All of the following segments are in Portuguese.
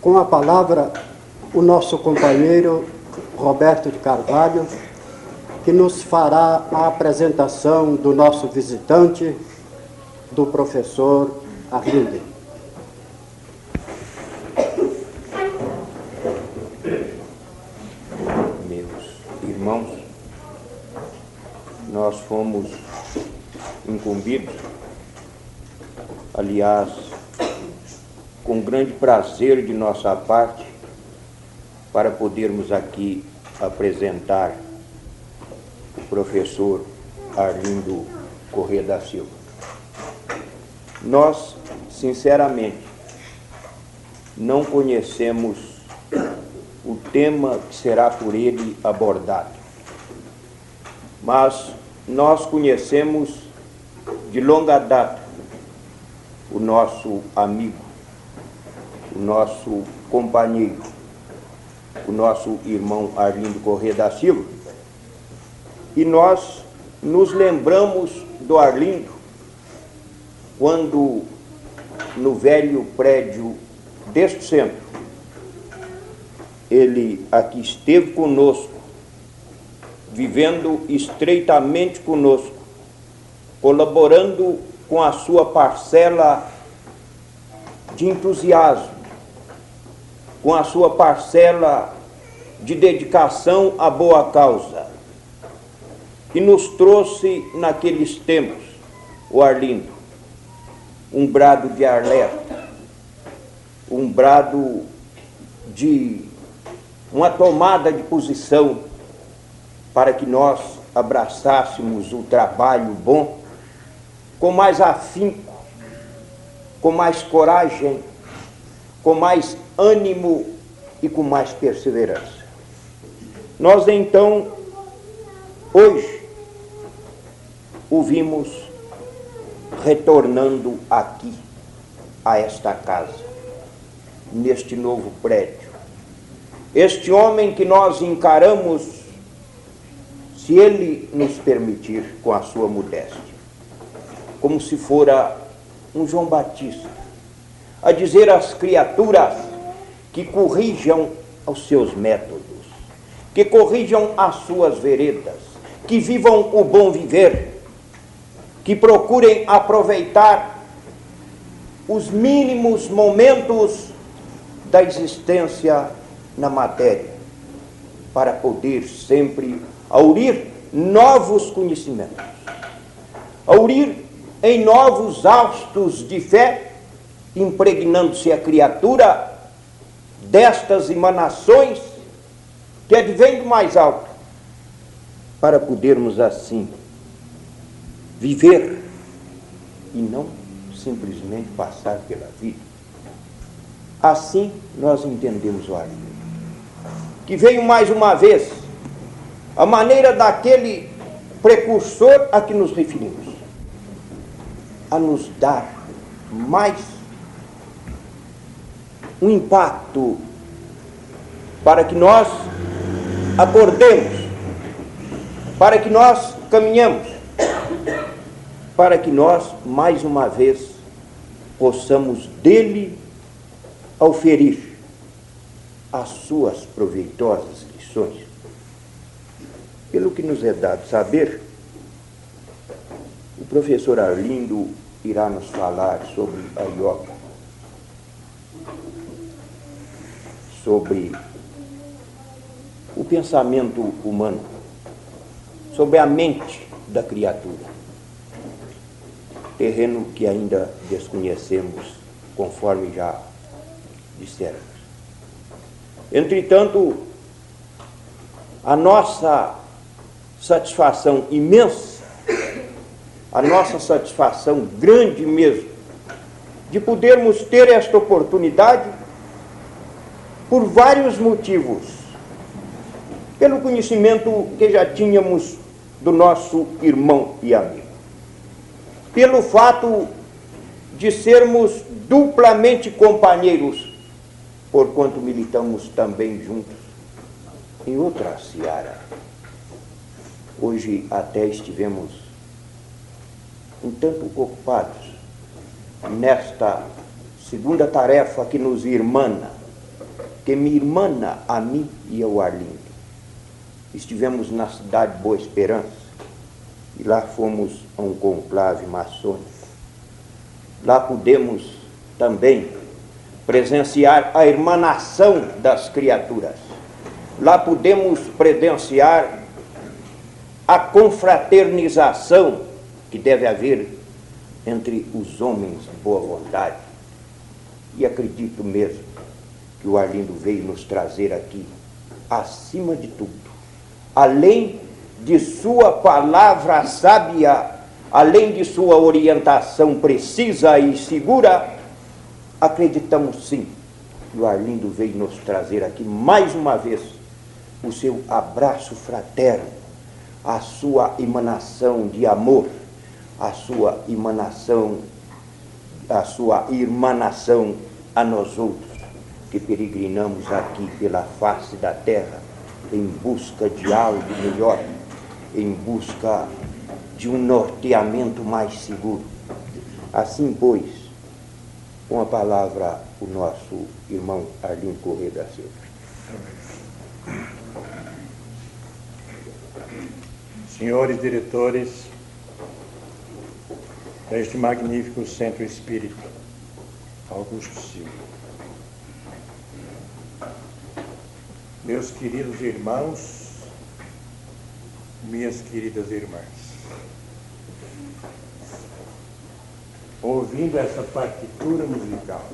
Com a palavra, o nosso companheiro Roberto de Carvalho, que nos fará a apresentação do nosso visitante, do professor Arlindo. Meus irmãos, nós fomos incumbidos, aliás, com grande prazer de nossa parte, para podermos aqui apresentar o professor Arlindo Corrêa da Silva. Nós, sinceramente, não conhecemos o tema que será por ele abordado, mas nós conhecemos de longa data o nosso amigo, o nosso companheiro, o nosso irmão Arlindo Corrêa da Silva, e nós nos lembramos do Arlindo quando no velho prédio deste centro ele aqui esteve conosco, vivendo estreitamente conosco, colaborando com a sua parcela de entusiasmo, com a sua parcela de dedicação à boa causa, que nos trouxe naqueles tempos, o Arlindo, um brado de alerta, um brado de uma tomada de posição para que nós abraçássemos o trabalho bom com mais afinco, com mais coragem, com mais ânimo e com mais perseverança. Nós então, hoje, o vimos retornando aqui, a esta casa, neste novo prédio. Este homem que nós encaramos, se ele nos permitir, com a sua modéstia, como se fora um João Batista, a dizer às criaturas que corrijam os seus métodos que corrijam as suas veredas, que vivam o bom viver, que procurem aproveitar os mínimos momentos da existência na matéria, para poder sempre aurir novos conhecimentos, aurir em novos austos de fé, impregnando-se a criatura destas emanações que advém do mais alto, para podermos assim viver e não simplesmente passar pela vida. Assim nós entendemos o Arlindo, que veio mais uma vez a maneira daquele precursor a que nos referimos, a nos dar mais um impacto para que nós acordemos, para que nós caminhamos, para que nós, mais uma vez, possamos dele auferir as suas proveitosas lições. Pelo que nos é dado saber, o professor Arlindo irá nos falar sobre a yoga, sobre o pensamento humano, sobre a mente da criatura. Terreno que ainda desconhecemos, conforme já dissemos. Entretanto, a nossa satisfação imensa, a nossa satisfação grande mesmo, de podermos ter esta oportunidade por vários motivos. Pelo conhecimento que já tínhamos do nosso irmão e amigo, pelo fato de sermos duplamente companheiros, porquanto militamos também juntos em outra seara. Hoje até estivemos um tanto ocupados nesta segunda tarefa que nos irmana, que me irmana a mim e ao Arlindo. Estivemos na cidade Boa Esperança e lá fomos a um conclave maçônico. Lá pudemos também presenciar a irmanação das criaturas. Lá pudemos presenciar a confraternização que deve haver entre os homens de boa vontade. E acredito mesmo que o Arlindo veio nos trazer aqui, acima de tudo, além de sua palavra sábia, além de sua orientação precisa e segura, acreditamos sim que o Arlindo veio nos trazer aqui mais uma vez o seu abraço fraterno, a sua emanação de amor, a sua emanação, a sua irmanação a nós outros que peregrinamos aqui pela face da terra em busca de algo melhor, em busca de um norteamento mais seguro. Assim, pois, com a palavra, o nosso irmão Arlindo Correia da Silva. Senhores diretores deste magnífico centro espírita, Augusto Silva. Meus queridos irmãos, minhas queridas irmãs, ouvindo essa partitura musical,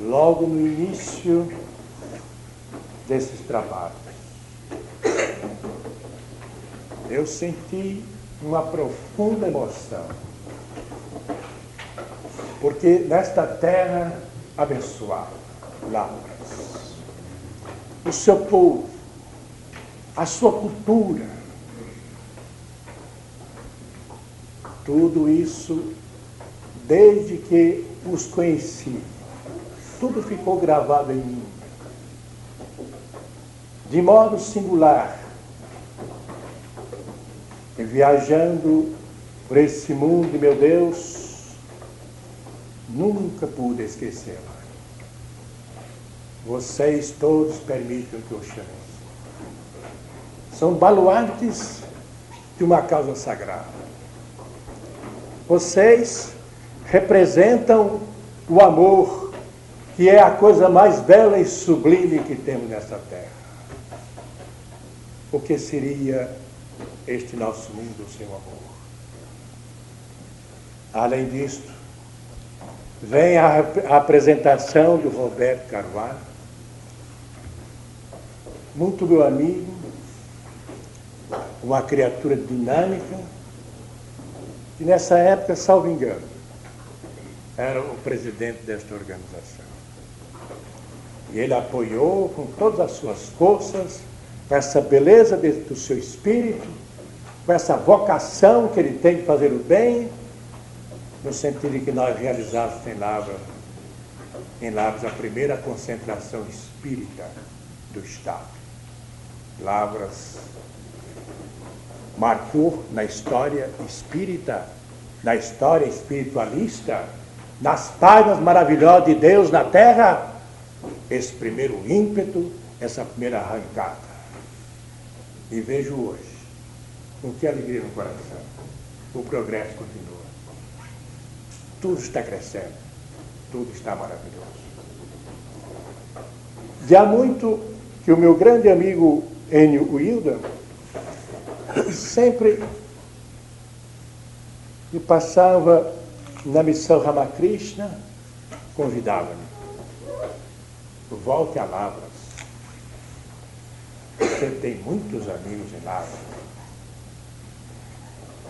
logo no início desses trabalhos, eu senti uma profunda emoção, porque nesta terra abençoada, Lavras, o seu povo, a sua cultura, tudo isso, desde que os conheci, tudo ficou gravado em mim. De modo singular, viajando por esse mundo, meu Deus, nunca pude esquecê-la. Vocês todos permitem que eu chame. São baluartes de uma causa sagrada. Vocês representam o amor, que é a coisa mais bela e sublime que temos nesta terra. O que seria este nosso mundo sem o amor? Além disto, vem a apresentação do Roberto Carvalho, muito meu amigo, uma criatura dinâmica, e nessa época, salvo engano, era o presidente desta organização. E ele apoiou com todas as suas forças, com essa beleza do seu espírito, com essa vocação que ele tem de fazer o bem, no sentido de que nós realizássemos em Lavras, em Lavras a primeira concentração espírita do Estado. Lavras marcou na história espírita, na história espiritualista, nas páginas maravilhosas de Deus na terra, esse primeiro ímpeto, essa primeira arrancada. E vejo hoje, com que alegria no coração, o progresso continua. Tudo está crescendo, tudo está maravilhoso. Já muito que o meu grande amigo Enio Wilda sempre me passava na missão Ramakrishna, convidava-me. Volte a Lavras. Você tem muitos amigos em Lavras.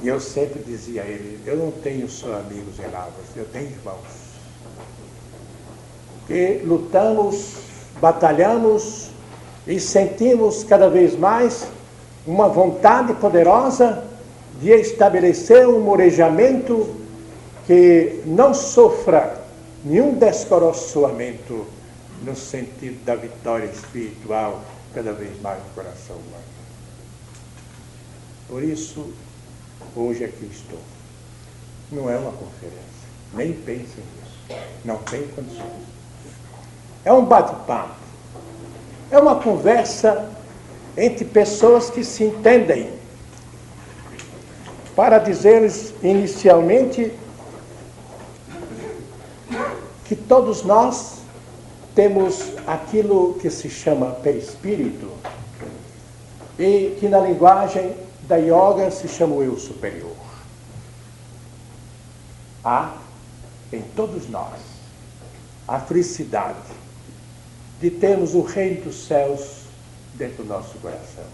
E eu sempre dizia a ele, eu não tenho só amigos em Lavras, eu tenho irmãos. Que lutamos, batalhamos e sentimos cada vez mais uma vontade poderosa de estabelecer um morejamento que não sofra nenhum descoroçoamento no sentido da vitória espiritual cada vez mais no coração humano. Por isso, hoje aqui estou. Não é uma conferência, nem pensem nisso. Não tem condições. é um bate-papo, é uma conversa entre pessoas que se entendem. Para dizer-lhes inicialmente que todos nós temos aquilo que se chama perispírito e que na linguagem da yoga se chama o eu superior. Há em todos nós a felicidade de termos o reino dos céus dentro do nosso coração.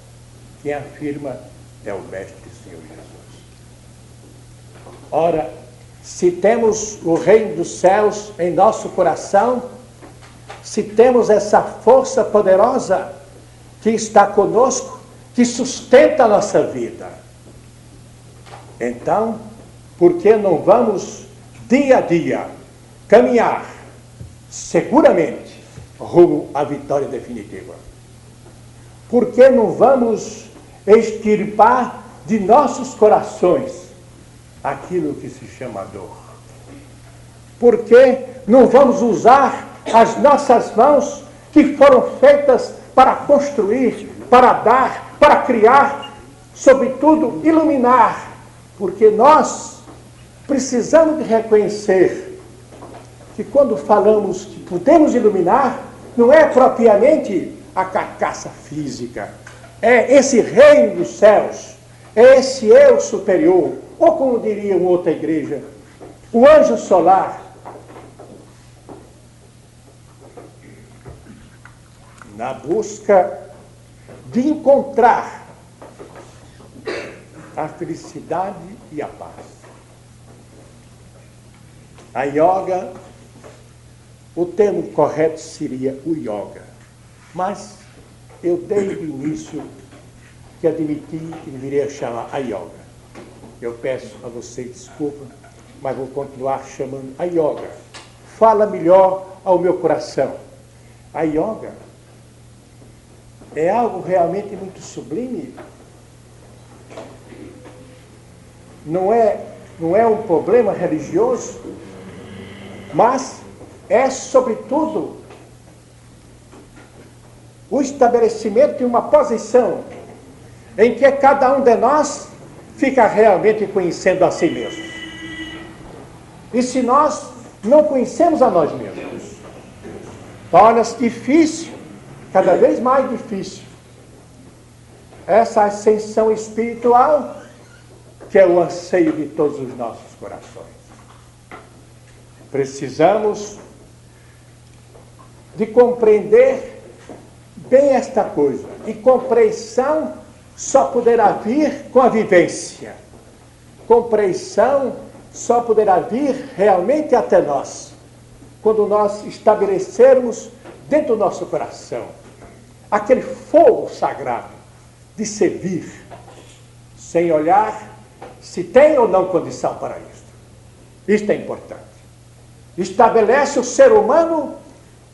Quem afirma é o Mestre Senhor Jesus. Ora, se temos o reino dos céus em nosso coração, se temos essa força poderosa que está conosco, que sustenta a nossa vida, então, por que não vamos dia a dia caminhar seguramente rumo à vitória definitiva? Por que não vamos extirpar de nossos corações aquilo que se chama dor? Por que não vamos usar as nossas mãos que foram feitas para construir, para dar, para criar, sobretudo iluminar, porque nós precisamos de reconhecer que quando falamos que podemos iluminar, não é propriamente a carcaça física, é esse reino dos céus, é esse eu superior, ou como diria uma outra igreja, o anjo solar, na busca de encontrar a felicidade e a paz. A yoga, o termo correto seria o yoga, mas eu desde o início que admiti que deveria chamar a yoga. Eu peço a vocês desculpa, mas vou continuar chamando a yoga. Fala melhor ao meu coração. A yoga é algo realmente muito sublime. Não é, não é um problema religioso, mas é, sobretudo, o estabelecimento de uma posição em que cada um de nós fica realmente conhecendo a si mesmo. E se nós não conhecemos a nós mesmos, torna-se difícil cada vez mais difícil. Essa ascensão espiritual, que é o anseio de todos os nossos corações. Precisamos de compreender bem esta coisa. E compreensão só poderá vir com a vivência. Compreensão só poderá vir realmente até nós, quando nós estabelecermos dentro do nosso coração aquele fogo sagrado de servir, sem olhar se tem ou não condição para isso. Isto é importante. Estabelece o ser humano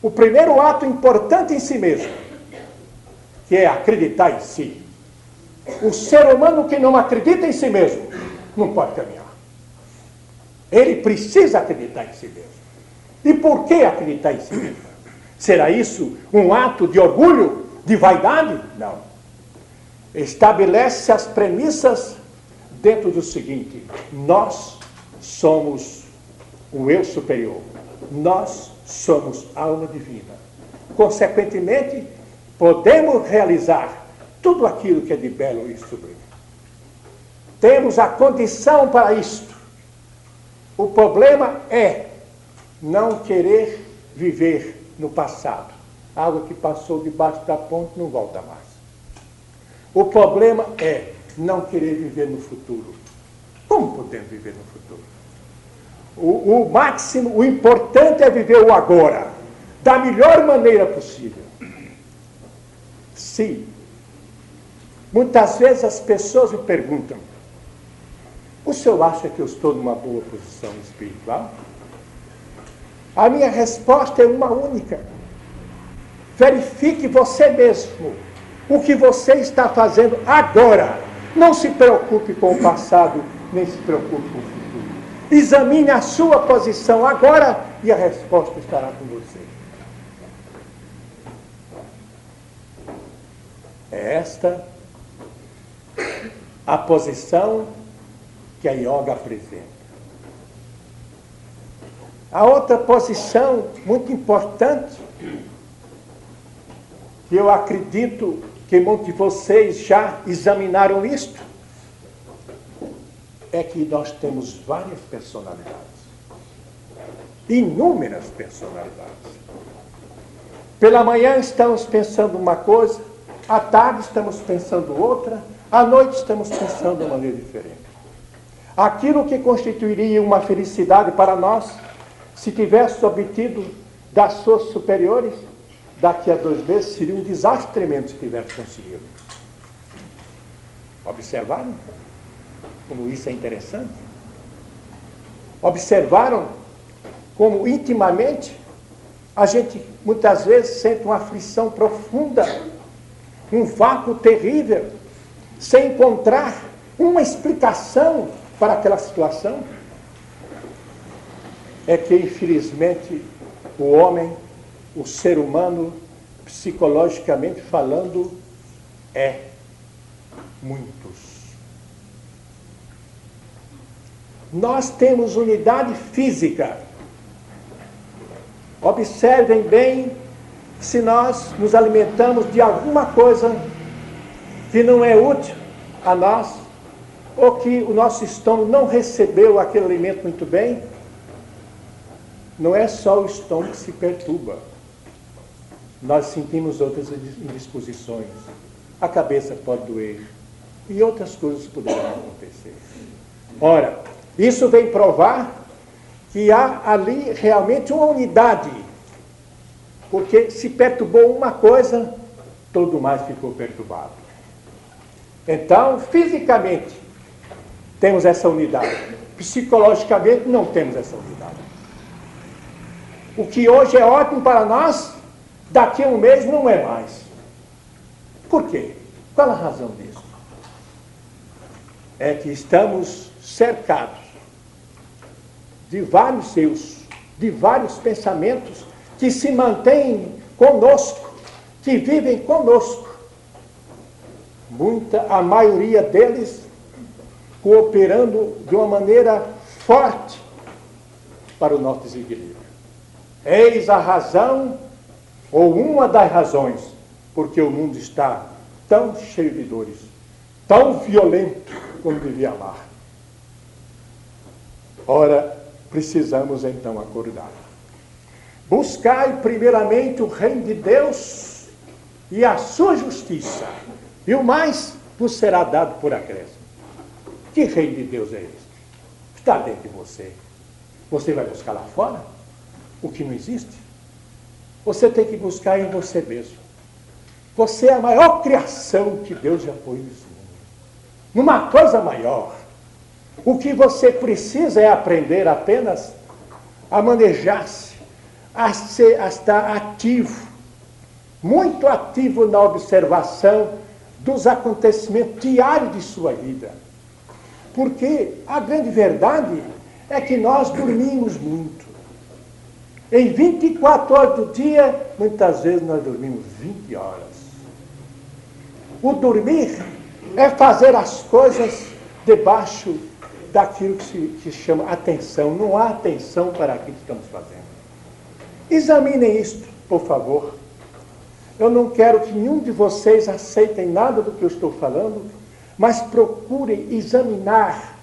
o primeiro ato importante em si mesmo, que é acreditar em si. O ser humano que não acredita em si mesmo não pode caminhar. Ele precisa acreditar em si mesmo. E por que acreditar em si mesmo? Será isso um ato de orgulho, de vaidade? Não. Estabelece as premissas dentro do seguinte: nós somos o eu superior, nós somos alma divina. Consequentemente, podemos realizar tudo aquilo que é de belo e sublime. Temos a condição para isto. O problema é não querer viver no passado. Água que passou debaixo da ponte não volta mais. O problema é não querer viver no futuro. Como podemos viver no futuro? O, o máximo, o importante é viver o agora, da melhor maneira possível. Sim. Muitas vezes as pessoas me perguntam: o senhor acha que eu estou numa boa posição espiritual? A minha resposta é uma única. Verifique você mesmo o que você está fazendo agora. Não se preocupe com o passado, nem se preocupe com o futuro. Examine a sua posição agora e a resposta estará com você. É esta a posição que a yoga apresenta. A outra posição muito importante, que eu acredito que muitos de vocês já examinaram isto, é que nós temos várias personalidades. Inúmeras personalidades. Pela manhã estamos pensando uma coisa, à tarde estamos pensando outra, à noite estamos pensando de maneira diferente. Aquilo que constituiria uma felicidade para nós, se tivéssemos obtido das suas superiores, daqui a dois meses seria um desastre tremendo se tivéssemos conseguido. Observaram como isso é interessante? Observaram como intimamente a gente muitas vezes sente uma aflição profunda, um vácuo terrível, sem encontrar uma explicação para aquela situação? É que, infelizmente, o homem, o ser humano, psicologicamente falando, é muitos. Nós temos unidade física. Observem bem se nós nos alimentamos de alguma coisa que não é útil a nós, ou que o nosso estômago não recebeu aquele alimento muito bem, não é só o estômago que se perturba. Nós sentimos outras indisposições. A cabeça pode doer. E outras coisas poderão acontecer. Ora, isso vem provar que há ali realmente uma unidade. Porque se perturbou uma coisa, todo mais ficou perturbado. Então, fisicamente, temos essa unidade. Psicologicamente, não temos essa unidade. O que hoje é ótimo para nós, daqui a um mês não é mais. Por quê? Qual a razão disso? É que estamos cercados de vários seus, de vários pensamentos que se mantêm conosco, que vivem conosco. Muita, a maioria deles cooperando de uma maneira forte para o nosso desequilíbrio. Eis a razão, ou uma das razões, porque o mundo está tão cheio de dores, tão violento como devia amar. Ora, precisamos então acordar. Buscai primeiramente o reino de Deus e a sua justiça, e o mais vos será dado por acréscimo. Que reino de Deus é este? Está dentro de você. Você vai buscar lá fora o que não existe? Você tem que buscar em você mesmo. Você é a maior criação que Deus já pôs nesse mundo. Numa coisa maior. O que você precisa é aprender apenas a manejar-se, a, ser, a estar ativo, muito ativo na observação dos acontecimentos diários de sua vida. Porque a grande verdade é que nós dormimos muito. Em 24 horas do dia, muitas vezes nós dormimos 20 horas. O dormir é fazer as coisas debaixo daquilo que se, que se chama atenção. Não há atenção para aquilo que estamos fazendo. Examinem isto, por favor. Eu não quero que nenhum de vocês aceitem nada do que eu estou falando, mas procurem examinar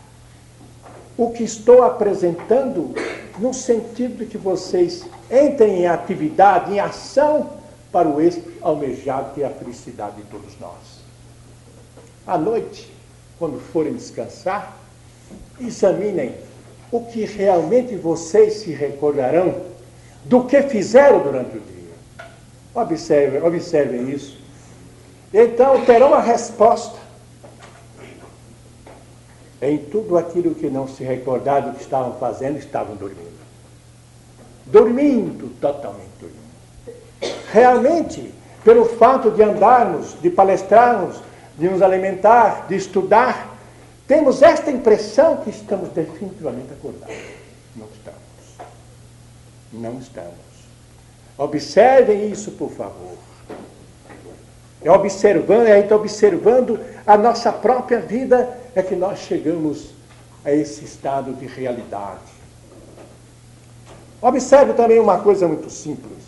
o que estou apresentando no sentido de que vocês entrem em atividade, em ação para o êxito almejado é a felicidade de todos nós. À noite, quando forem descansar, examinem o que realmente vocês se recordarão do que fizeram durante o dia. Observem, observem isso. Então terão a resposta em tudo aquilo que não se recordaram que estavam fazendo, estavam dormindo. Dormindo, totalmente dormindo. Realmente, pelo fato de andarmos, de palestrarmos, de nos alimentar, de estudar, temos esta impressão que estamos definitivamente acordados. Não estamos. Não estamos. Observem isso, por favor. É observando, é então observando a nossa própria vida é que nós chegamos a esse estado de realidade. Observe também uma coisa muito simples.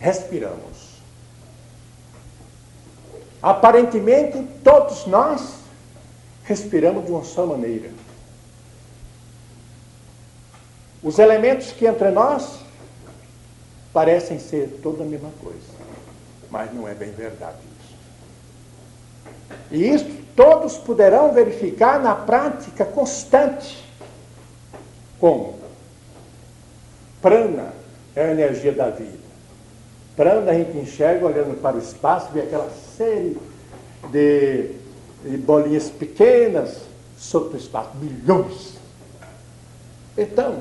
Respiramos. Aparentemente, todos nós respiramos de uma só maneira. Os elementos que entre nós parecem ser toda a mesma coisa, mas não é bem verdade isso. E isso todos poderão verificar na prática constante. Como? Prana é a energia da vida. Prana a gente enxerga olhando para o espaço, vê aquela série de, de bolinhas pequenas sobre o espaço, milhões. Então,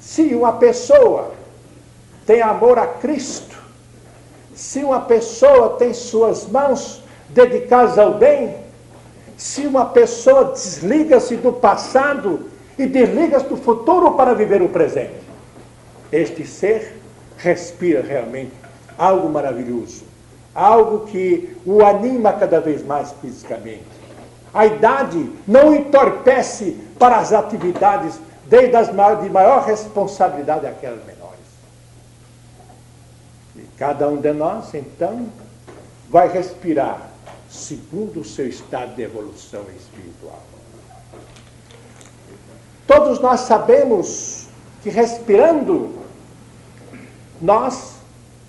se uma pessoa tem amor a Cristo, se uma pessoa tem suas mãos dedicadas ao bem, se uma pessoa desliga-se do passado e desliga-se do futuro para viver o presente, este ser respira realmente algo maravilhoso, algo que o anima cada vez mais fisicamente. A idade não entorpece para as atividades desde as de maior responsabilidade aquelas menores. E cada um de nós, então, vai respirar segundo o seu estado de evolução espiritual. Todos nós sabemos que respirando, nós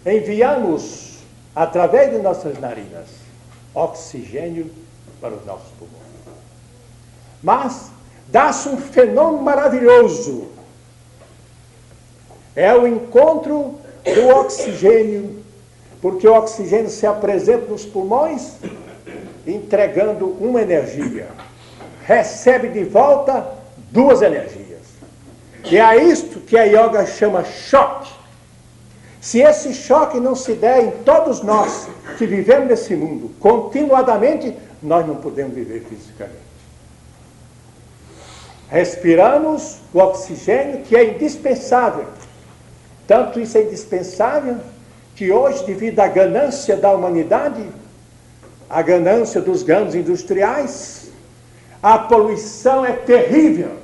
enviamos, através de nossas narinas, oxigênio para os nossos pulmões. Mas dá-se um fenômeno maravilhoso. É o encontro do oxigênio, porque o oxigênio se apresenta nos pulmões, entregando uma energia. Recebe de volta duas energias. E é isto que a yoga chama choque. Se esse choque não se der em todos nós que vivemos nesse mundo continuadamente, nós não podemos viver fisicamente. Respiramos o oxigênio que é indispensável. Tanto isso é indispensável que hoje, devido à ganância da humanidade, a ganância dos grandes industriais, a poluição é terrível.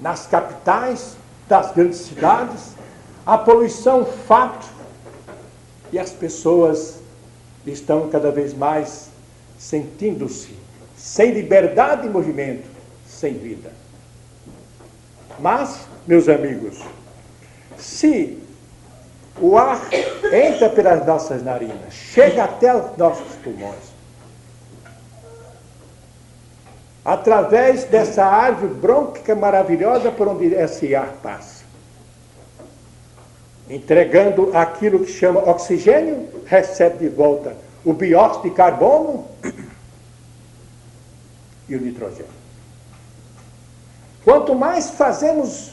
Nas capitais das grandes cidades, a poluição fato e as pessoas estão cada vez mais sentindo-se sem liberdade de movimento, sem vida. Mas, meus amigos, se o ar entra pelas nossas narinas, chega até os nossos pulmões, através dessa árvore brônquica maravilhosa por onde esse ar passa. Entregando aquilo que chama oxigênio, recebe de volta o bióxido de carbono e o nitrogênio. Quanto mais fazemos,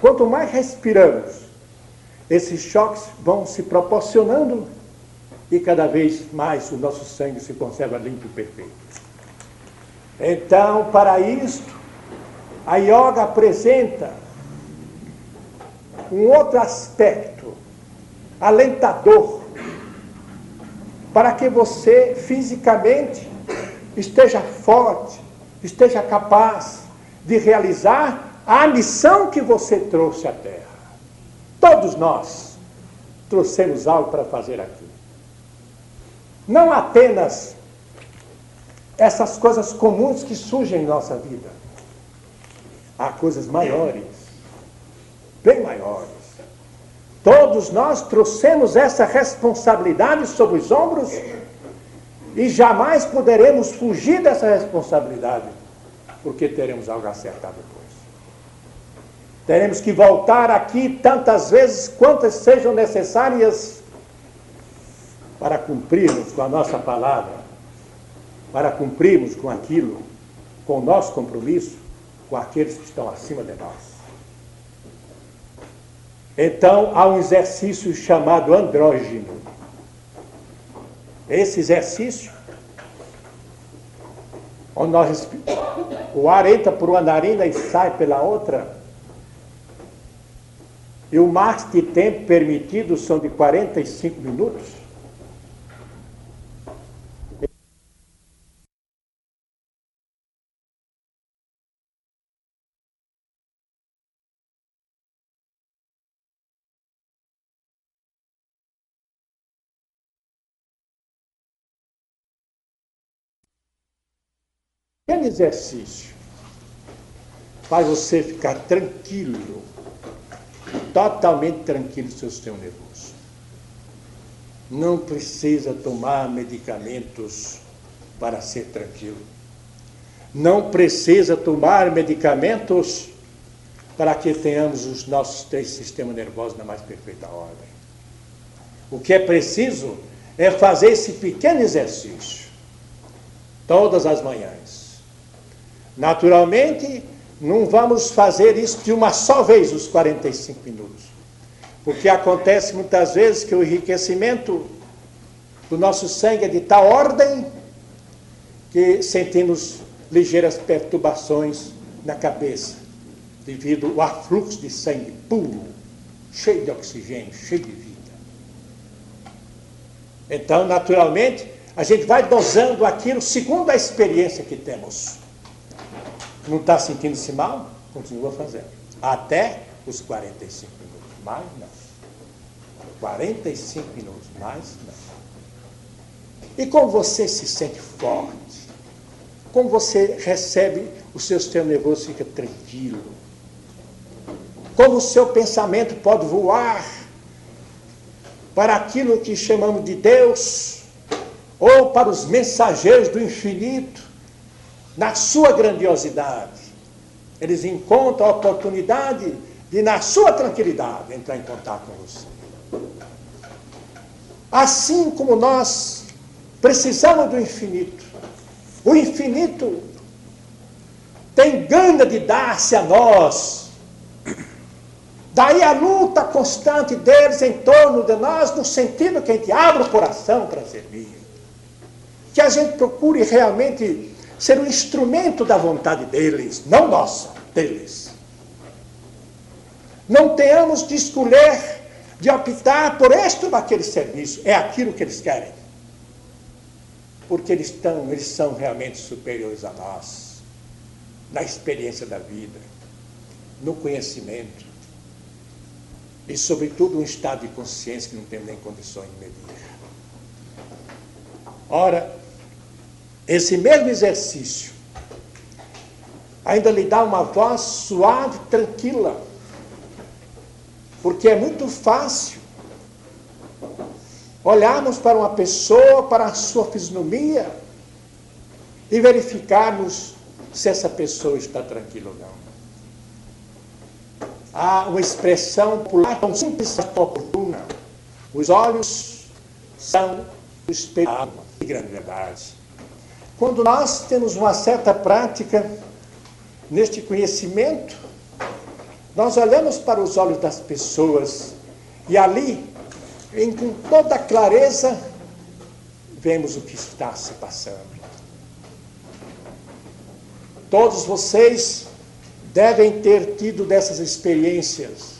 quanto mais respiramos, esses choques vão se proporcionando e cada vez mais o nosso sangue se conserva limpo e perfeito. Então, para isto, a yoga apresenta um outro aspecto alentador para que você fisicamente esteja forte, esteja capaz de realizar a missão que você trouxe à Terra. Todos nós trouxemos algo para fazer aqui. Não apenas essas coisas comuns que surgem em nossa vida. Há coisas maiores, bem maiores. Todos nós trouxemos essa responsabilidade sobre os ombros e jamais poderemos fugir dessa responsabilidade, porque teremos algo a acertar depois. Teremos que voltar aqui tantas vezes quantas sejam necessárias para cumprirmos com a nossa palavra, para cumprirmos com aquilo, com o nosso compromisso com aqueles que estão acima de nós. Então, há um exercício chamado andrógeno. Esse exercício, onde nós, o ar entra por uma narina e sai pela outra, e o máximo de tempo permitido são de 45 minutos, exercício faz você ficar tranquilo, totalmente tranquilo no seu sistema nervoso. Não precisa tomar medicamentos para ser tranquilo. Não precisa tomar medicamentos para que tenhamos os nossos três sistemas nervosos na mais perfeita ordem. O que é preciso é fazer esse pequeno exercício todas as manhãs Naturalmente, não vamos fazer isso de uma só vez, os 45 minutos. Porque acontece muitas vezes que o enriquecimento do nosso sangue é de tal ordem que sentimos ligeiras perturbações na cabeça, devido ao afluxo de sangue puro, cheio de oxigênio, cheio de vida. Então, naturalmente, a gente vai dosando aquilo segundo a experiência que temos. Não está sentindo-se mal? Continua fazendo. Até os 45 minutos. Mais não. 45 minutos. Mais não. E como você se sente forte, como você recebe, o seu sistema nervoso fica tranquilo. Como o seu pensamento pode voar para aquilo que chamamos de Deus, ou para os mensageiros do infinito, na sua grandiosidade. Eles encontram a oportunidade de, na sua tranquilidade, entrar em contato com você. Assim como nós precisamos do infinito, o infinito tem gana de dar-se a nós. Daí a luta constante deles em torno de nós, no sentido que a gente abre o coração para servir. Que a gente procure realmente ser um instrumento da vontade deles, não nossa, deles. Não tenhamos de escolher, de optar por este ou aquele serviço, é aquilo que eles querem. Porque eles, estão, eles são realmente superiores a nós, na experiência da vida, no conhecimento e, sobretudo, um estado de consciência que não temos nem condições de medir. Ora, esse mesmo exercício ainda lhe dá uma voz suave, tranquila, porque é muito fácil olharmos para uma pessoa, para a sua fisionomia e verificarmos se essa pessoa está tranquila ou não. Há uma expressão popular tão simples e oportuna. Os olhos são o espelho da alma. Que grande verdade. Quando nós temos uma certa prática neste conhecimento, nós olhamos para os olhos das pessoas e ali, em, com toda clareza, vemos o que está se passando. Todos vocês devem ter tido dessas experiências.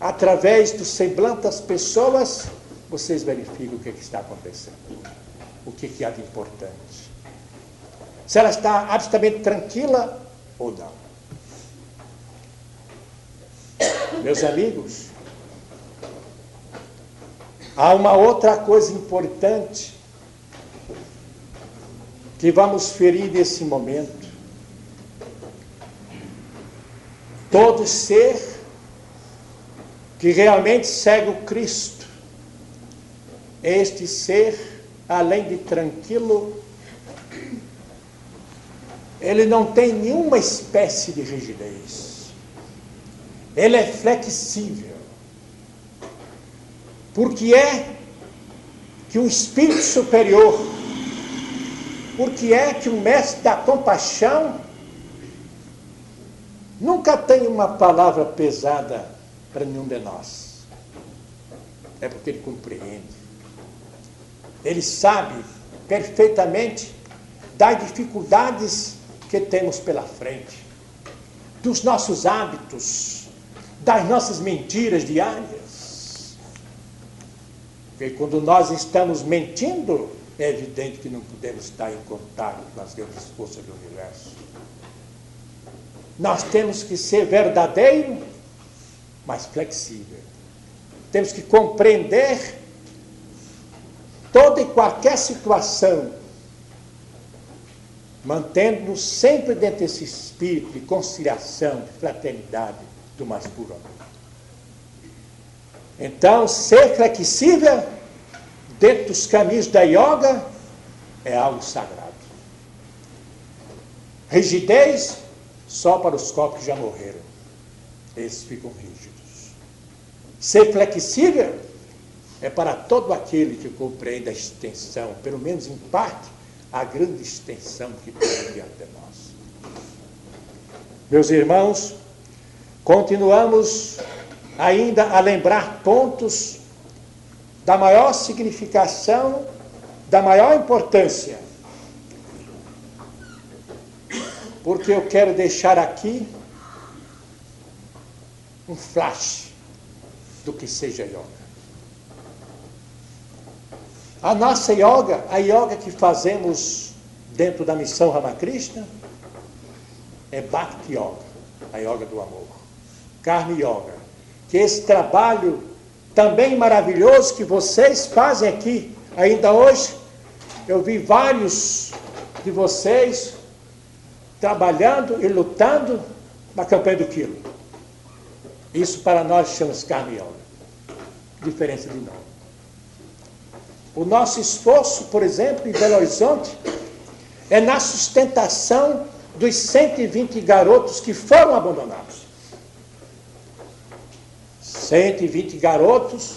Através do semblante das pessoas, vocês verificam o que, é que está acontecendo o que, que há de importante. Se ela está absolutamente tranquila ou não. Meus amigos, há uma outra coisa importante que vamos ferir nesse momento. Todo ser que realmente segue o Cristo, este ser além de tranquilo, ele não tem nenhuma espécie de rigidez. Ele é flexível. Porque é que um espírito superior, porque é que o mestre da compaixão nunca tem uma palavra pesada para nenhum de nós. É porque ele compreende ele sabe perfeitamente das dificuldades que temos pela frente, dos nossos hábitos, das nossas mentiras diárias. Porque quando nós estamos mentindo, é evidente que não podemos estar em contato com as grandes forças do universo. Nós temos que ser verdadeiro, mas flexível. Temos que compreender toda e qualquer situação, mantendo-nos sempre dentro desse espírito de conciliação, de fraternidade, do mais puro amor. Então, ser flexível dentro dos caminhos da yoga é algo sagrado. Rigidez só para os corpos que já morreram. Esses ficam rígidos. Ser flexível é para todo aquele que compreende a extensão, pelo menos em parte, a grande extensão que tem diante de nós. Meus irmãos, continuamos ainda a lembrar pontos da maior significação, da maior importância. Porque eu quero deixar aqui um flash do que seja yoga. A nossa yoga, a yoga que fazemos dentro da missão Ramakrishna, é Bhakti Yoga, a yoga do amor. Karma Yoga, que esse trabalho também maravilhoso que vocês fazem aqui. Ainda hoje eu vi vários de vocês trabalhando e lutando na campanha do quilo. Isso para nós chamamos caminhão. Diferença de nome. O nosso esforço, por exemplo, em Belo Horizonte, é na sustentação dos 120 garotos que foram abandonados. 120 garotos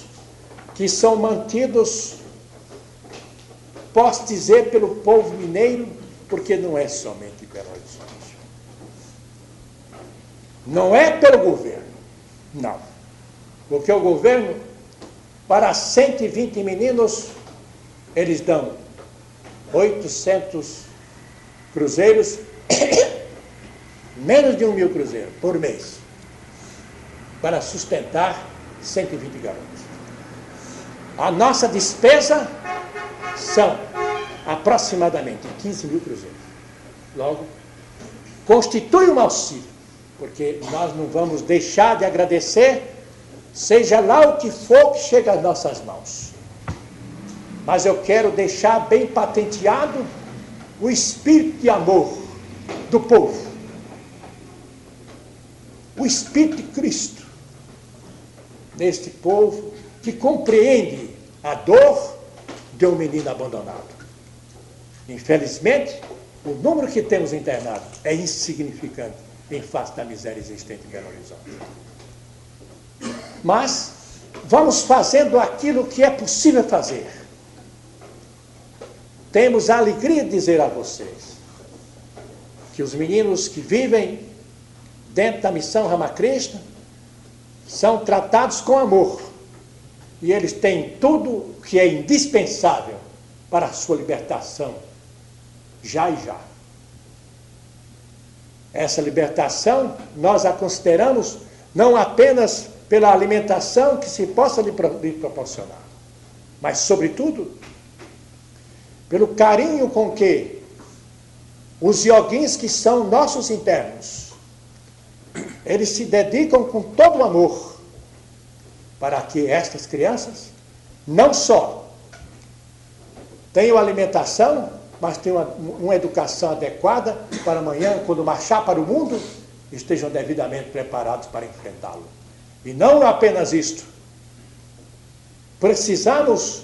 que são mantidos, posso dizer, pelo povo mineiro, porque não é somente Belo Horizonte. Não é pelo governo, não. Porque o governo, para 120 meninos, eles dão 800 cruzeiros, menos de um mil cruzeiros por mês para sustentar 120 garotos. A nossa despesa são aproximadamente 15 mil cruzeiros. Logo, constitui um auxílio, porque nós não vamos deixar de agradecer, seja lá o que for que chega às nossas mãos. Mas eu quero deixar bem patenteado o espírito de amor do povo, o espírito de Cristo neste povo que compreende a dor de um menino abandonado. Infelizmente, o número que temos internado é insignificante em face da miséria existente em Belo Horizonte. Mas vamos fazendo aquilo que é possível fazer. Temos a alegria de dizer a vocês que os meninos que vivem dentro da missão Ramakrishna são tratados com amor. E eles têm tudo que é indispensável para a sua libertação, já e já. Essa libertação nós a consideramos não apenas pela alimentação que se possa lhe proporcionar, mas, sobretudo, pelo carinho com que os yoguins que são nossos internos eles se dedicam com todo o amor para que estas crianças não só tenham alimentação, mas tenham uma, uma educação adequada para amanhã, quando marchar para o mundo, estejam devidamente preparados para enfrentá-lo. E não apenas isto. Precisamos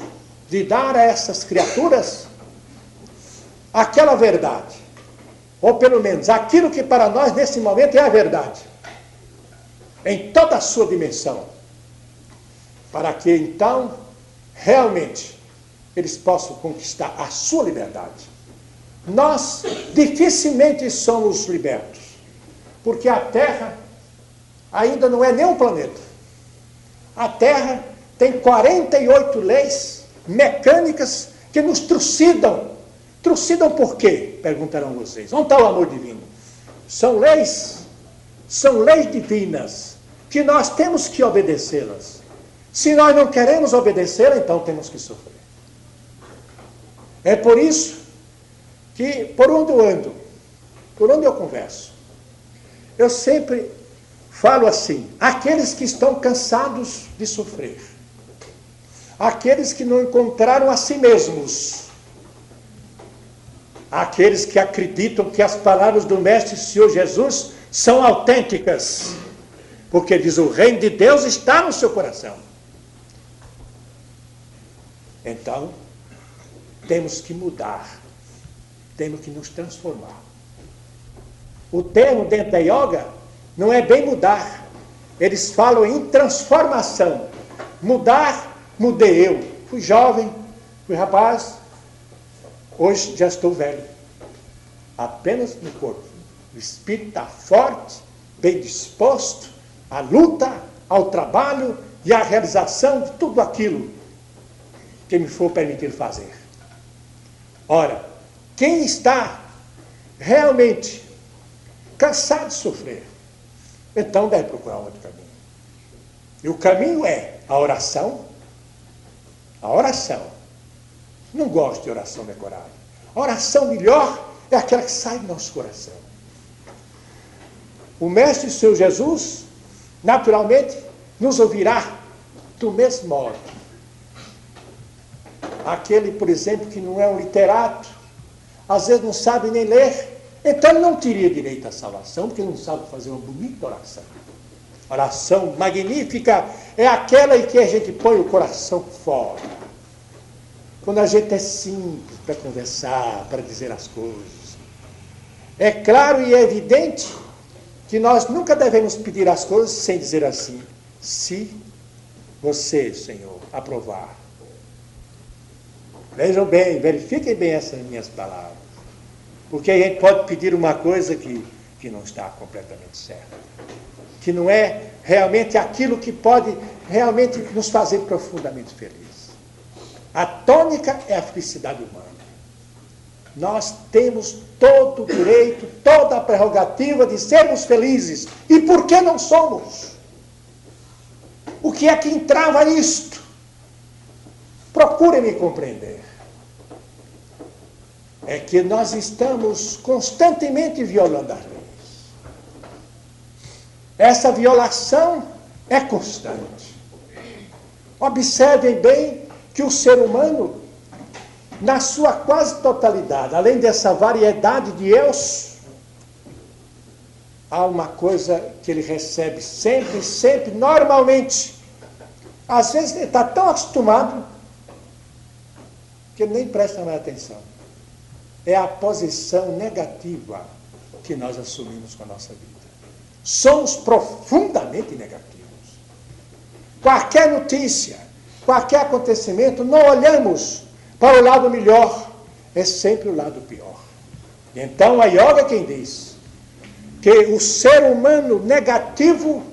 de dar a essas criaturas aquela verdade, ou pelo menos aquilo que para nós nesse momento é a verdade em toda a sua dimensão, para que então realmente eles possam conquistar a sua liberdade. Nós dificilmente somos libertos, porque a Terra ainda não é nem um planeta. A Terra tem 48 leis mecânicas que nos trucidam. Trucidam por quê? Perguntarão vocês. Onde está o amor divino? São leis, são leis divinas que nós temos que obedecê-las. Se nós não queremos obedecê-las, então temos que sofrer. É por isso que, por onde eu ando, por onde eu converso, eu sempre falo assim: aqueles que estão cansados de sofrer, aqueles que não encontraram a si mesmos, aqueles que acreditam que as palavras do Mestre Senhor Jesus são autênticas, porque diz: o reino de Deus está no seu coração. Então, temos que mudar, temos que nos transformar. O termo dentro da yoga não é bem mudar, eles falam em transformação. Mudar, mudei eu. Fui jovem, fui rapaz, hoje já estou velho. Apenas no corpo. O espírito está forte, bem disposto à luta, ao trabalho e à realização de tudo aquilo que me for permitir fazer. Ora, quem está realmente cansado de sofrer, então deve procurar outro caminho. E o caminho é a oração. A oração. Não gosto de oração decorada. A oração melhor é aquela que sai do nosso coração. O Mestre Seu Jesus, naturalmente, nos ouvirá do mesmo modo aquele, por exemplo, que não é um literato, às vezes não sabe nem ler, então ele não teria direito à salvação, porque não sabe fazer uma bonita oração. Oração magnífica é aquela em que a gente põe o coração fora. Quando a gente é simples para conversar, para dizer as coisas. É claro e evidente que nós nunca devemos pedir as coisas sem dizer assim: se você, Senhor, aprovar. Vejam bem, verifiquem bem essas minhas palavras. Porque a gente pode pedir uma coisa que, que não está completamente certa. Que não é realmente aquilo que pode realmente nos fazer profundamente felizes. A tônica é a felicidade humana. Nós temos todo o direito, toda a prerrogativa de sermos felizes. E por que não somos? O que é que entrava isto? Procure me compreender é que nós estamos constantemente violando as leis. Essa violação é constante. Observem bem que o ser humano, na sua quase totalidade, além dessa variedade de eus, há uma coisa que ele recebe sempre, sempre, normalmente. Às vezes ele está tão acostumado que ele nem presta mais atenção é a posição negativa que nós assumimos com a nossa vida. Somos profundamente negativos. Qualquer notícia, qualquer acontecimento, não olhamos para o lado melhor, é sempre o lado pior. Então a yoga é quem diz que o ser humano negativo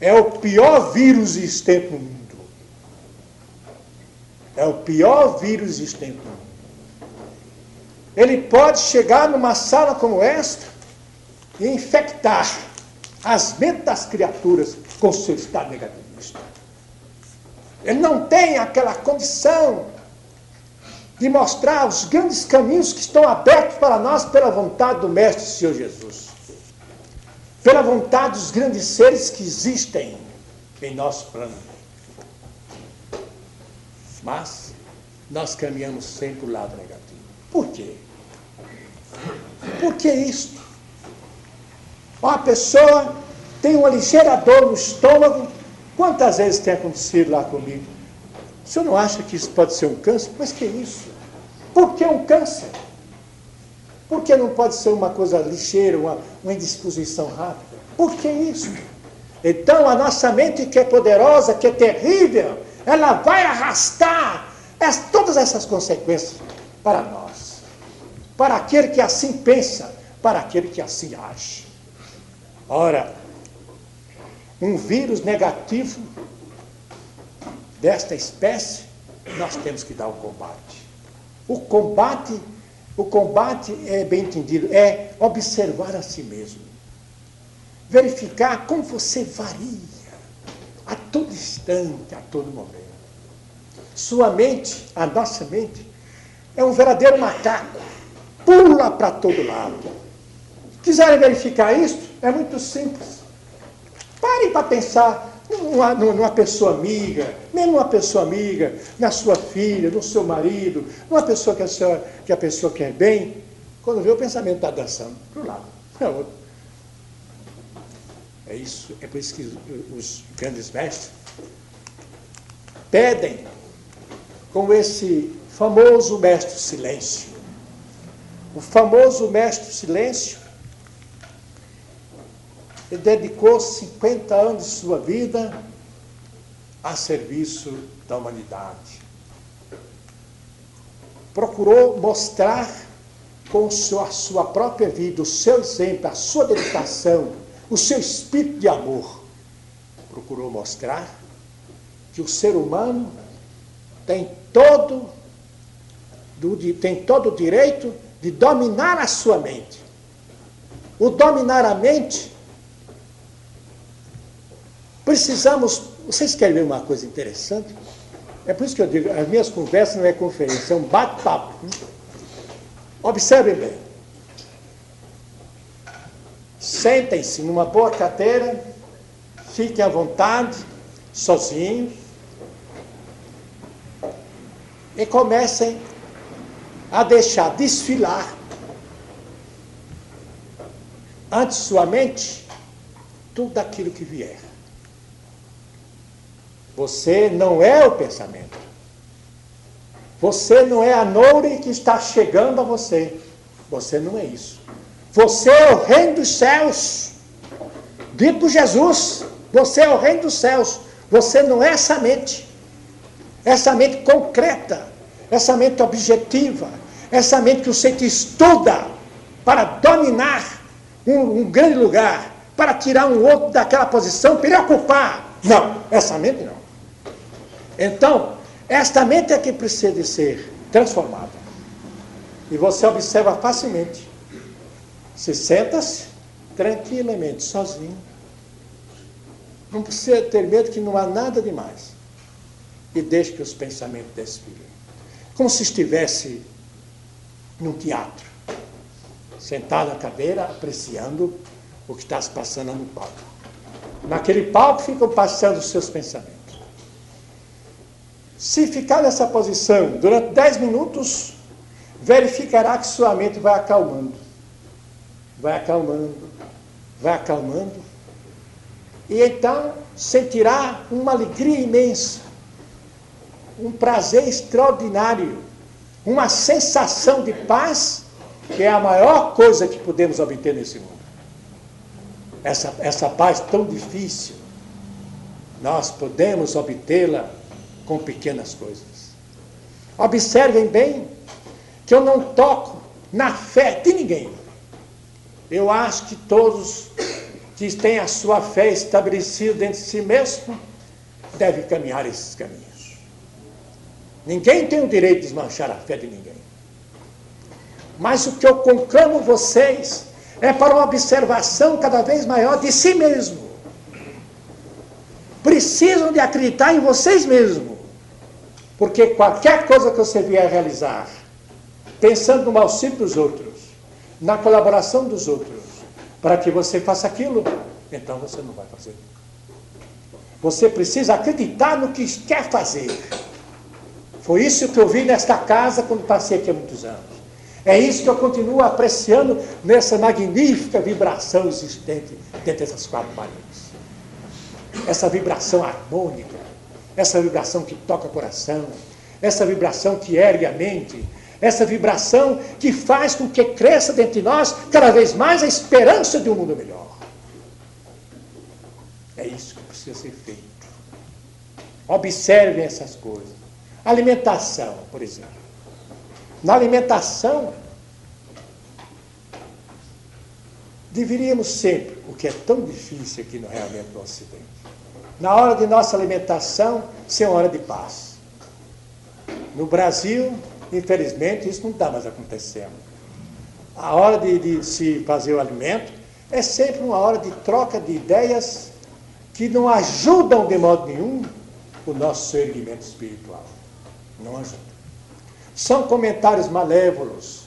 é o pior vírus existente no mundo. É o pior vírus existente no mundo. Ele pode chegar numa sala como esta e infectar as mentes das criaturas com seu estado negativista. Ele não tem aquela condição de mostrar os grandes caminhos que estão abertos para nós pela vontade do Mestre Senhor Jesus. Pela vontade dos grandes seres que existem em nosso plano. Mas nós caminhamos sempre o lado negativo. Por quê? Por que isto? Uma pessoa tem uma ligeira dor no estômago. Quantas vezes tem acontecido lá comigo? O senhor não acha que isso pode ser um câncer? Mas que isso? Por que um câncer? Por que não pode ser uma coisa ligeira, uma, uma indisposição rápida? Por que isso? Então a nossa mente que é poderosa, que é terrível, ela vai arrastar todas essas consequências para nós para aquele que assim pensa, para aquele que assim age. Ora, um vírus negativo desta espécie, nós temos que dar o um combate. O combate, o combate é bem entendido, é observar a si mesmo. verificar como você varia a todo instante, a todo momento. Sua mente, a nossa mente, é um verdadeiro macaco, pula para todo lado. Quiserem verificar isso? É muito simples. Parem para pensar numa, numa, pessoa amiga, nem numa pessoa amiga, na sua filha, no seu marido, numa pessoa que a, senhora, que a pessoa quer bem. Quando vê o pensamento está dançando para o lado, para outro. É isso, é por isso que os grandes mestres pedem com esse famoso mestre silêncio. O famoso mestre silêncio ele dedicou 50 anos de sua vida a serviço da humanidade. Procurou mostrar com a sua própria vida, o seu exemplo, a sua dedicação, o seu espírito de amor. Procurou mostrar que o ser humano tem todo, tem todo o direito de dominar a sua mente. O dominar a mente Precisamos. Vocês querem ver uma coisa interessante? É por isso que eu digo: as minhas conversas não é conferência, é um bate-papo. Observem bem. Sentem-se numa boa cadeira, fiquem à vontade, sozinhos, e comecem a deixar desfilar ante sua mente tudo aquilo que vier. Você não é o pensamento. Você não é a noure que está chegando a você. Você não é isso. Você é o reino dos céus. Dito Jesus, você é o reino dos céus. Você não é essa mente. Essa mente concreta, essa mente objetiva, essa mente que você estuda para dominar um, um grande lugar, para tirar um outro daquela posição, preocupar. Não, essa mente não. Então, esta mente é que precisa de ser transformada. E você observa facilmente. Se senta-se tranquilamente, sozinho. Não precisa ter medo que não há nada demais. E deixe que os pensamentos desfilem. Como se estivesse num teatro, sentado na cadeira, apreciando o que está se passando no palco. Naquele palco ficam passando os seus pensamentos. Se ficar nessa posição durante 10 minutos, verificará que sua mente vai acalmando. Vai acalmando, vai acalmando. E então sentirá uma alegria imensa, um prazer extraordinário, uma sensação de paz, que é a maior coisa que podemos obter nesse mundo. Essa, essa paz tão difícil, nós podemos obtê-la com pequenas coisas. Observem bem que eu não toco na fé de ninguém. Eu acho que todos que têm a sua fé estabelecida dentro de si mesmo devem caminhar esses caminhos. Ninguém tem o direito de desmanchar a fé de ninguém. Mas o que eu conclamo vocês é para uma observação cada vez maior de si mesmo. Precisam de acreditar em vocês mesmos. Porque qualquer coisa que você vier realizar, pensando no auxílio dos outros, na colaboração dos outros, para que você faça aquilo, então você não vai fazer. Você precisa acreditar no que quer fazer. Foi isso que eu vi nesta casa quando passei aqui há muitos anos. É isso que eu continuo apreciando nessa magnífica vibração existente dentro dessas quatro paredes. Essa vibração harmônica, essa vibração que toca o coração, essa vibração que ergue a mente, essa vibração que faz com que cresça dentro de nós cada vez mais a esperança de um mundo melhor. É isso que precisa ser feito. Observem essas coisas. Alimentação, por exemplo. Na alimentação, deveríamos sempre, o que é tão difícil aqui no realmente no Ocidente, na hora de nossa alimentação, ser hora de paz. No Brasil, infelizmente, isso não está mais acontecendo. A hora de, de, se fazer o alimento é sempre uma hora de troca de ideias que não ajudam de modo nenhum o nosso erguimento espiritual. Não ajudam. São comentários malévolos.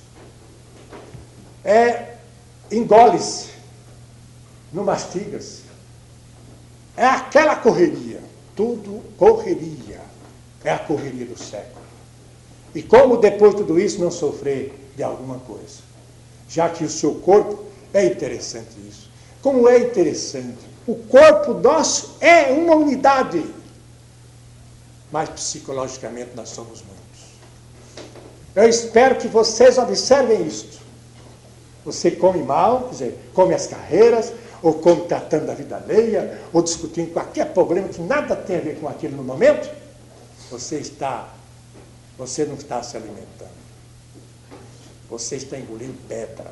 É engole-se, não mastiga-se. É aquela correria, tudo correria. É a correria do século. E como depois de tudo isso não sofrer de alguma coisa? Já que o seu corpo é interessante isso. Como é interessante. O corpo nosso é uma unidade. Mas psicologicamente nós somos muitos. Eu espero que vocês observem isto. Você come mal, quer dizer, come as carreiras, ou come tratando da vida alheia, ou discutindo qualquer problema que nada tem a ver com aquilo no momento, você está, você não está se alimentando. Você está engolindo pedra.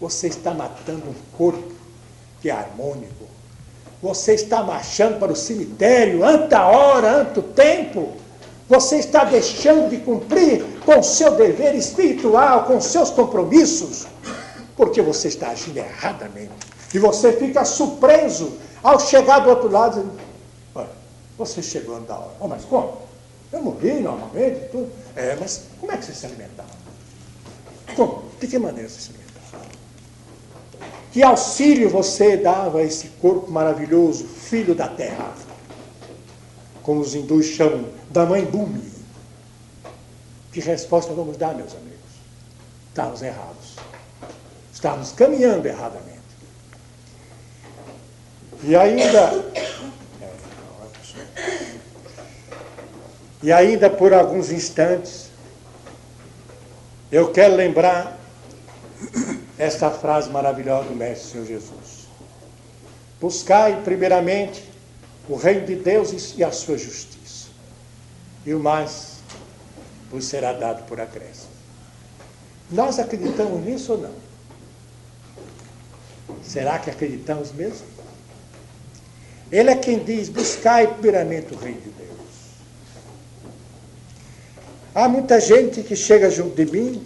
Você está matando um corpo que é harmônico. Você está marchando para o cemitério, anta hora, anta tempo. Você está deixando de cumprir com o seu dever espiritual, com seus compromissos, porque você está agindo erradamente. E você fica surpreso ao chegar do outro lado, dizendo, você chegou a andar hora. Oh, mas como? Eu morri normalmente, tudo. É, mas como é que você se alimentava? Como? De que maneira você se alimentava? Que auxílio você dava a esse corpo maravilhoso, filho da terra? Como os hindus chamam, da mãe Bumi. Que resposta vamos dar, meus amigos? Estamos errados. Estamos caminhando erradamente. E ainda. E ainda por alguns instantes, eu quero lembrar esta frase maravilhosa do Mestre Senhor Jesus. Buscai, primeiramente, o reino de Deus e a sua justiça, e o mais vos será dado por acréscimo. Nós acreditamos nisso ou não? Será que acreditamos mesmo? Ele é quem diz: buscai primeiramente o reino de Deus. Há muita gente que chega junto de mim,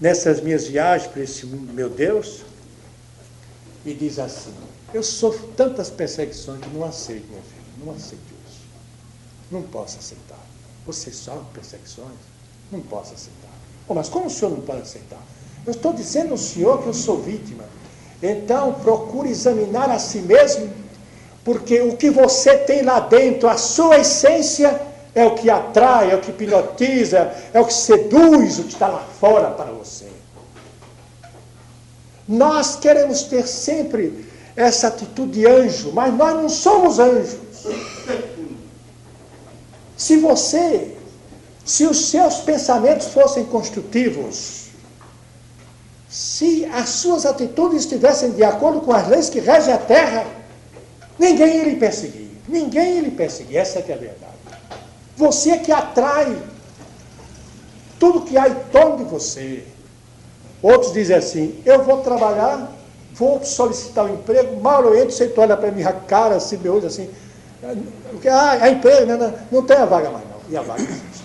nessas minhas viagens para esse mundo, meu Deus, e diz assim: Eu sofro tantas perseguições que não aceito, meu filho, não aceito isso. Não posso aceitar. Você sofre perseguições? Não posso aceitar. Oh, mas como o senhor não pode aceitar? Eu estou dizendo ao senhor que eu sou vítima. Então, procure examinar a si mesmo porque o que você tem lá dentro, a sua essência, é o que atrai, é o que hipnotiza, é o que seduz o que está lá fora para você. Nós queremos ter sempre essa atitude de anjo, mas nós não somos anjos. Se você, se os seus pensamentos fossem construtivos, se as suas atitudes estivessem de acordo com as leis que regem a terra, Ninguém lhe perseguir. Ninguém lhe perseguir. Essa é que é a verdade. Você é que atrai tudo que há em torno de você. Outros dizem assim: eu vou trabalhar, vou solicitar um emprego, mal eu entro, você olha para minha cara, assim, meu olho assim. Ah, é emprego, né? não, não tem a vaga mais não. E a vaga existe.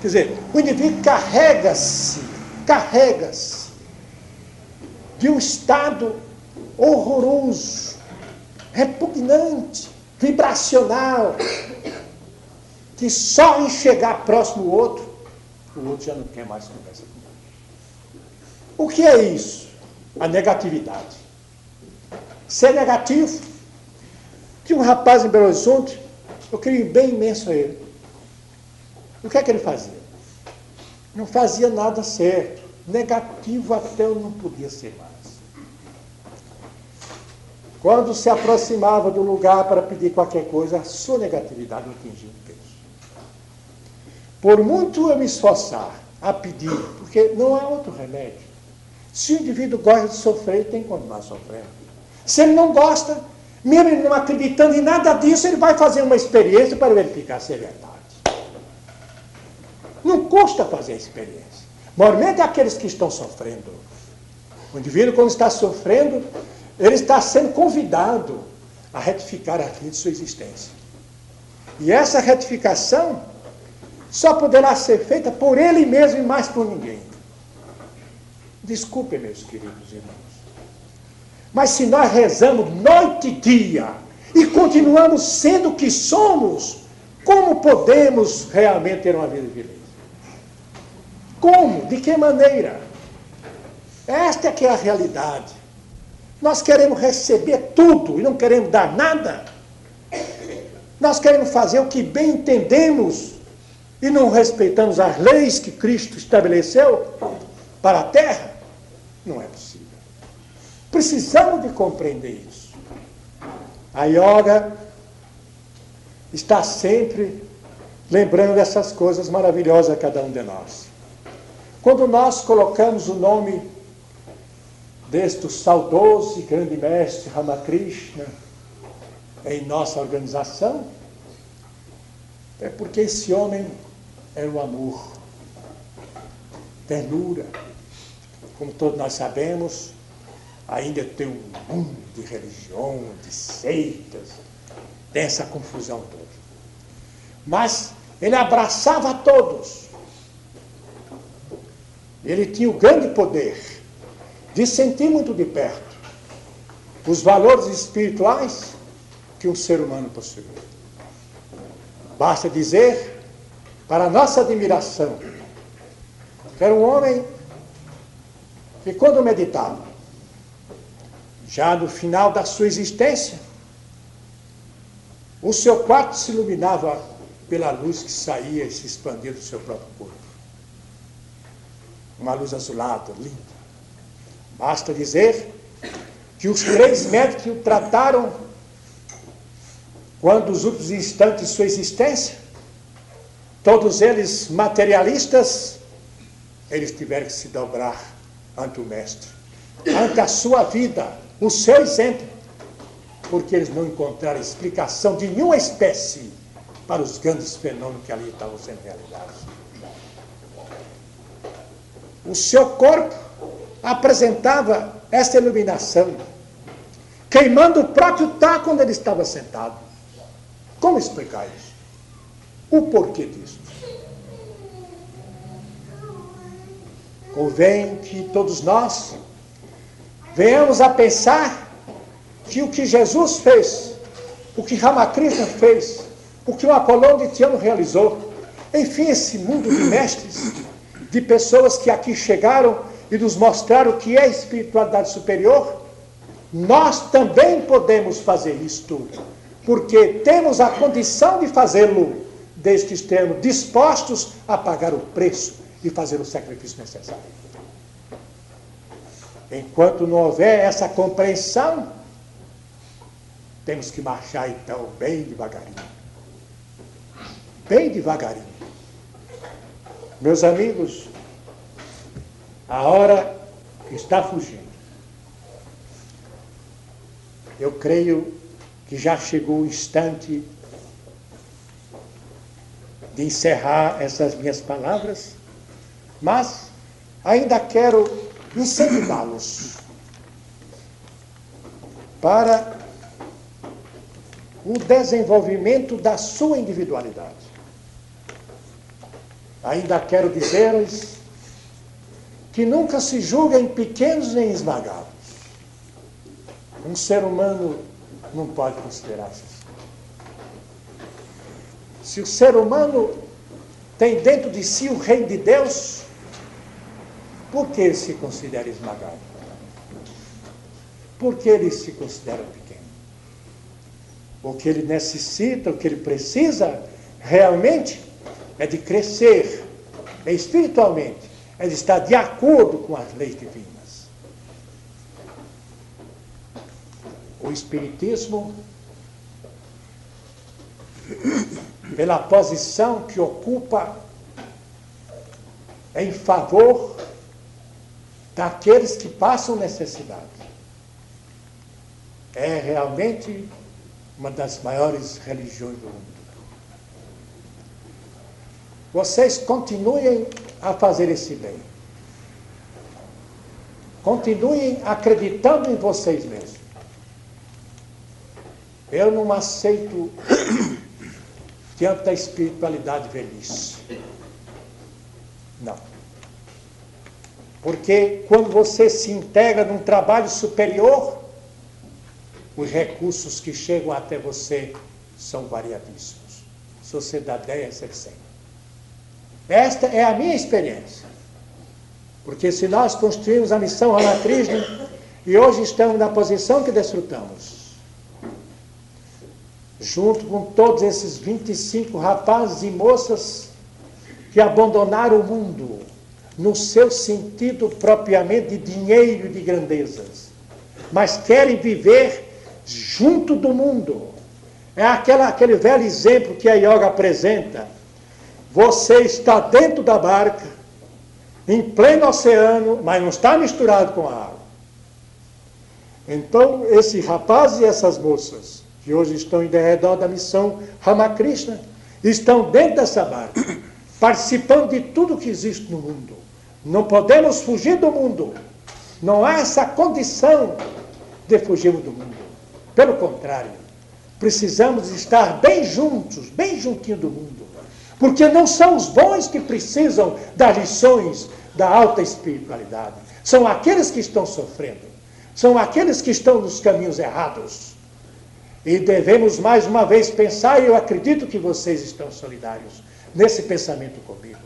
Quer dizer, o indivíduo carrega-se, carrega-se de um estado horroroso repugnante, vibracional, que só em chegar próximo do outro, o outro já não quer mais conversa comigo. O que é isso? A negatividade. Ser negativo. Tinha um rapaz em Belo Horizonte, eu queria bem imenso a ele. O que é que ele fazia? Não fazia nada certo. Negativo até eu não podia ser mais. Quando se aproximava do lugar para pedir qualquer coisa, a sua negatividade atingia o peso. Por muito eu me esforçar a pedir, porque não há outro remédio. Se o indivíduo gosta de sofrer, tem que continuar sofrendo. Se ele não gosta, mesmo ele não acreditando em nada disso, ele vai fazer uma experiência para verificar se é verdade. Não custa fazer a experiência. Normalmente é aqueles que estão sofrendo. O indivíduo, quando está sofrendo, ele está sendo convidado a retificar a de sua existência. E essa retificação só poderá ser feita por ele mesmo e mais por ninguém. Desculpe, meus queridos irmãos. Mas se nós rezamos noite e dia e continuamos sendo o que somos, como podemos realmente ter uma vida feliz? Como? De que maneira? Esta é que é a realidade. Nós queremos receber tudo e não queremos dar nada. Nós queremos fazer o que bem entendemos e não respeitamos as leis que Cristo estabeleceu para a terra. Não é possível. Precisamos de compreender isso. A yoga está sempre lembrando dessas coisas maravilhosas a cada um de nós. Quando nós colocamos o nome deste saudoso e grande mestre Ramakrishna em nossa organização, é porque esse homem era o amor, ternura. Como todos nós sabemos, ainda tem um mundo de religião, de seitas, tem essa confusão toda. Mas ele abraçava todos. Ele tinha o grande poder de sentir muito de perto os valores espirituais que um ser humano possui. Basta dizer, para nossa admiração, que era um homem que, quando meditava, já no final da sua existência, o seu quarto se iluminava pela luz que saía e se expandia do seu próprio corpo. Uma luz azulada, linda. Basta dizer que os três médicos que o trataram quando os últimos instantes de sua existência, todos eles materialistas, eles tiveram que se dobrar ante o Mestre, ante a sua vida, o seu exemplo, porque eles não encontraram explicação de nenhuma espécie para os grandes fenômenos que ali estavam sendo realizados. O seu corpo apresentava essa iluminação, queimando o próprio taco onde ele estava sentado. Como explicar isso? O porquê disso? Convém que todos nós venhamos a pensar que o que Jesus fez, o que Ramakrishna fez, o que o Apolão de Tiano realizou, enfim, esse mundo de mestres, de pessoas que aqui chegaram e nos mostrar o que é espiritualidade superior, nós também podemos fazer isto, porque temos a condição de fazê-lo, desde que estejamos dispostos a pagar o preço e fazer o sacrifício necessário. Enquanto não houver essa compreensão, temos que marchar então bem devagarinho. Bem devagarinho. Meus amigos, a hora está fugindo. Eu creio que já chegou o instante de encerrar essas minhas palavras, mas ainda quero incentivá-los para o desenvolvimento da sua individualidade. Ainda quero dizer-lhes que nunca se julguem pequenos nem esmagados. Um ser humano não pode considerar-se assim. Se o ser humano tem dentro de si o reino de Deus, por que ele se considera esmagado? Por que ele se considera pequeno? O que ele necessita, o que ele precisa realmente é de crescer espiritualmente ele está de acordo com as leis divinas. O Espiritismo, pela posição que ocupa em favor daqueles que passam necessidade, é realmente uma das maiores religiões do mundo. Vocês continuem a fazer esse bem. Continuem acreditando em vocês mesmos. Eu não aceito diante da espiritualidade velhice. Não. Porque quando você se integra num trabalho superior, os recursos que chegam até você são variadíssimos. Se você dá 10, recebe 100. Esta é a minha experiência. Porque se nós construímos a missão Ramakrishna e hoje estamos na posição que desfrutamos, junto com todos esses 25 rapazes e moças que abandonaram o mundo no seu sentido propriamente de dinheiro e de grandezas, mas querem viver junto do mundo. É aquela, aquele velho exemplo que a yoga apresenta. Você está dentro da barca, em pleno oceano, mas não está misturado com a água. Então, esse rapaz e essas moças, que hoje estão em redor da missão Ramakrishna, estão dentro dessa barca, participando de tudo que existe no mundo. Não podemos fugir do mundo. Não há essa condição de fugirmos do mundo. Pelo contrário, precisamos estar bem juntos, bem juntinho do mundo. Porque não são os bons que precisam das lições da alta espiritualidade. São aqueles que estão sofrendo. São aqueles que estão nos caminhos errados. E devemos mais uma vez pensar, e eu acredito que vocês estão solidários nesse pensamento comigo.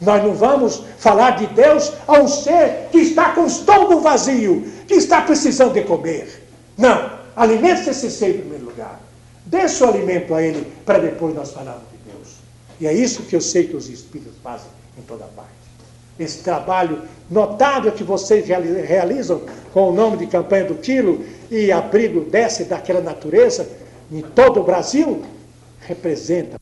Nós não vamos falar de Deus a um ser que está com o estômago vazio, que está precisando de comer. Não. Alimente esse ser em primeiro lugar. Dê seu alimento a ele para depois nós falarmos. E é isso que eu sei que os Espíritos fazem em toda parte. Esse trabalho notável que vocês realizam com o nome de campanha do quilo e abrigo desce daquela natureza em todo o Brasil representa